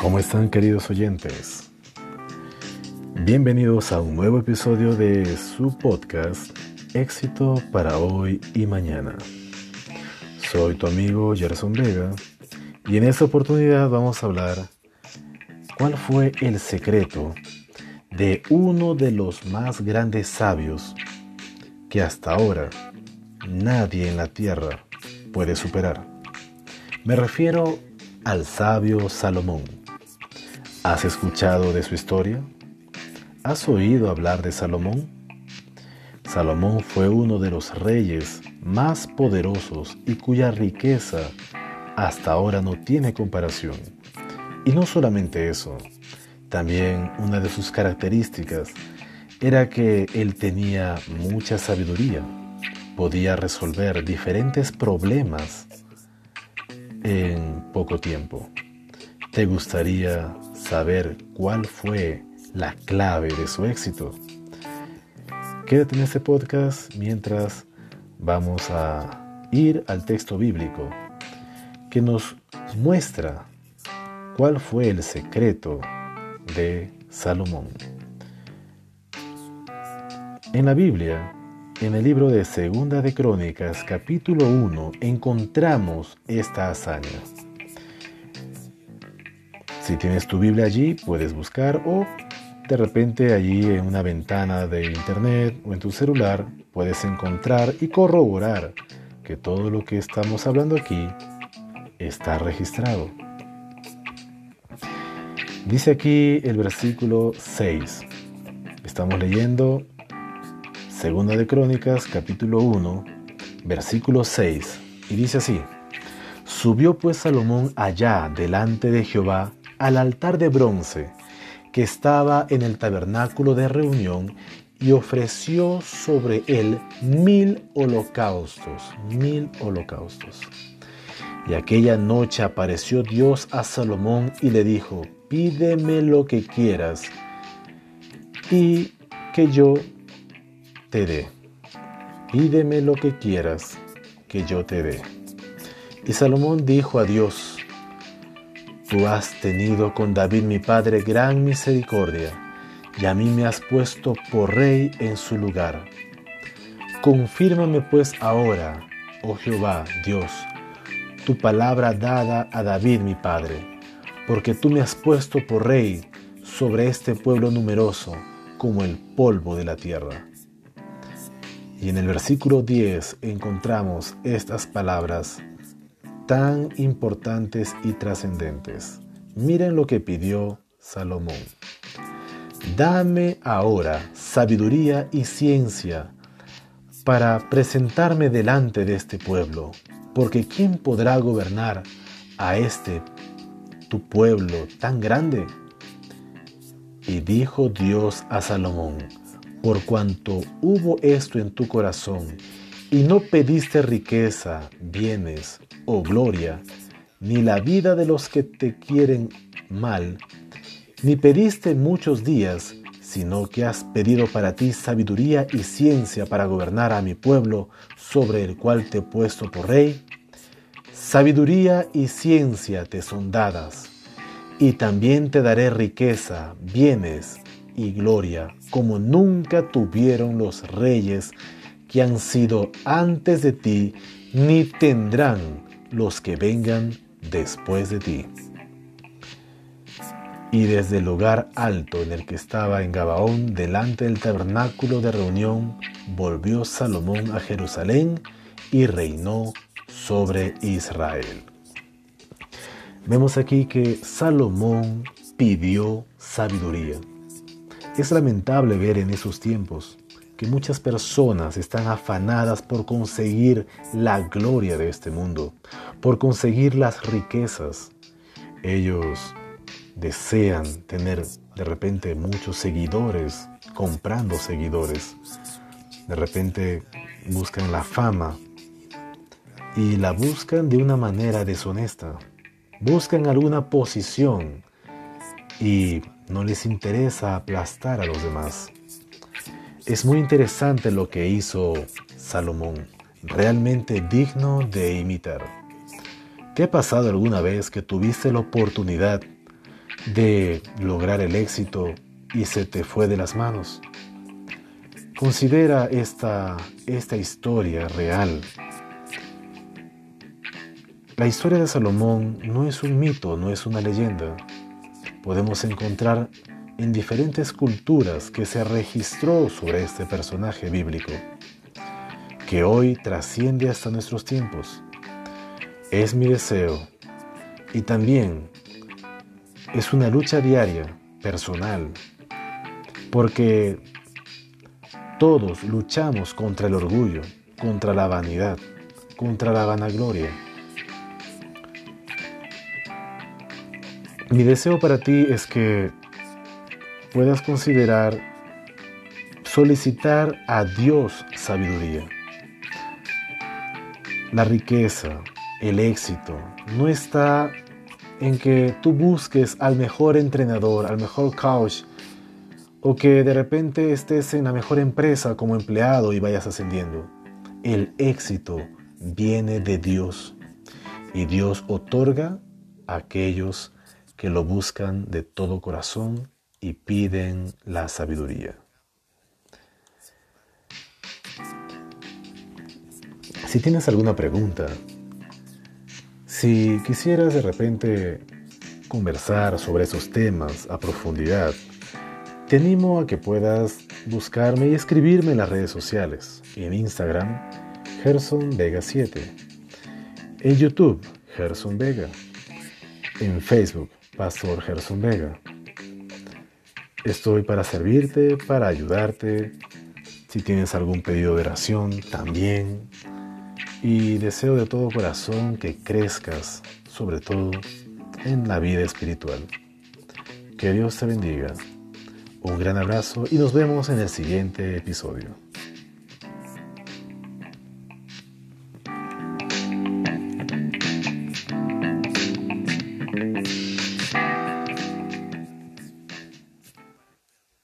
¿Cómo están queridos oyentes? Bienvenidos a un nuevo episodio de su podcast Éxito para hoy y mañana. Soy tu amigo Gerson Vega y en esta oportunidad vamos a hablar cuál fue el secreto de uno de los más grandes sabios que hasta ahora nadie en la tierra puede superar. Me refiero al sabio Salomón. ¿Has escuchado de su historia? ¿Has oído hablar de Salomón? Salomón fue uno de los reyes más poderosos y cuya riqueza hasta ahora no tiene comparación. Y no solamente eso, también una de sus características era que él tenía mucha sabiduría, podía resolver diferentes problemas en poco tiempo. ¿Te gustaría saber cuál fue la clave de su éxito? Quédate en este podcast mientras vamos a ir al texto bíblico que nos muestra cuál fue el secreto de Salomón. En la Biblia, en el libro de Segunda de Crónicas, capítulo 1, encontramos esta hazaña. Si tienes tu Biblia allí, puedes buscar o de repente allí en una ventana de internet o en tu celular puedes encontrar y corroborar que todo lo que estamos hablando aquí está registrado. Dice aquí el versículo 6. Estamos leyendo Segunda de Crónicas, capítulo 1, versículo 6. Y dice así. Subió pues Salomón allá delante de Jehová al altar de bronce que estaba en el tabernáculo de reunión y ofreció sobre él mil holocaustos, mil holocaustos. Y aquella noche apareció Dios a Salomón y le dijo, pídeme lo que quieras y que yo te dé. Pídeme lo que quieras que yo te dé. Y Salomón dijo a Dios, Tú has tenido con David mi padre gran misericordia, y a mí me has puesto por rey en su lugar. Confírmame pues ahora, oh Jehová, Dios, tu palabra dada a David mi padre, porque tú me has puesto por rey sobre este pueblo numeroso como el polvo de la tierra. Y en el versículo 10 encontramos estas palabras tan importantes y trascendentes. Miren lo que pidió Salomón. Dame ahora sabiduría y ciencia para presentarme delante de este pueblo, porque ¿quién podrá gobernar a este tu pueblo tan grande? Y dijo Dios a Salomón, por cuanto hubo esto en tu corazón, y no pediste riqueza, bienes o gloria, ni la vida de los que te quieren mal, ni pediste muchos días, sino que has pedido para ti sabiduría y ciencia para gobernar a mi pueblo sobre el cual te he puesto por rey. Sabiduría y ciencia te son dadas, y también te daré riqueza, bienes y gloria, como nunca tuvieron los reyes que han sido antes de ti, ni tendrán los que vengan después de ti. Y desde el lugar alto en el que estaba en Gabaón, delante del tabernáculo de reunión, volvió Salomón a Jerusalén y reinó sobre Israel. Vemos aquí que Salomón pidió sabiduría. Es lamentable ver en esos tiempos que muchas personas están afanadas por conseguir la gloria de este mundo, por conseguir las riquezas. Ellos desean tener de repente muchos seguidores, comprando seguidores. De repente buscan la fama y la buscan de una manera deshonesta. Buscan alguna posición y no les interesa aplastar a los demás. Es muy interesante lo que hizo Salomón, realmente digno de imitar. ¿Te ha pasado alguna vez que tuviste la oportunidad de lograr el éxito y se te fue de las manos. Considera esta, esta historia real. La historia de Salomón no es un mito, no es una leyenda. Podemos encontrar en diferentes culturas que se registró sobre este personaje bíblico, que hoy trasciende hasta nuestros tiempos. Es mi deseo y también es una lucha diaria, personal, porque todos luchamos contra el orgullo, contra la vanidad, contra la vanagloria. Mi deseo para ti es que puedas considerar solicitar a Dios sabiduría. La riqueza, el éxito, no está en que tú busques al mejor entrenador, al mejor coach, o que de repente estés en la mejor empresa como empleado y vayas ascendiendo. El éxito viene de Dios y Dios otorga a aquellos que lo buscan de todo corazón y piden la sabiduría. Si tienes alguna pregunta, si quisieras de repente conversar sobre esos temas a profundidad, te animo a que puedas buscarme y escribirme en las redes sociales, en Instagram, Gerson Vega 7, en YouTube, Gerson Vega, en Facebook, Pastor Gerson Vega. Estoy para servirte, para ayudarte. Si tienes algún pedido de oración, también. Y deseo de todo corazón que crezcas, sobre todo en la vida espiritual. Que Dios te bendiga. Un gran abrazo y nos vemos en el siguiente episodio.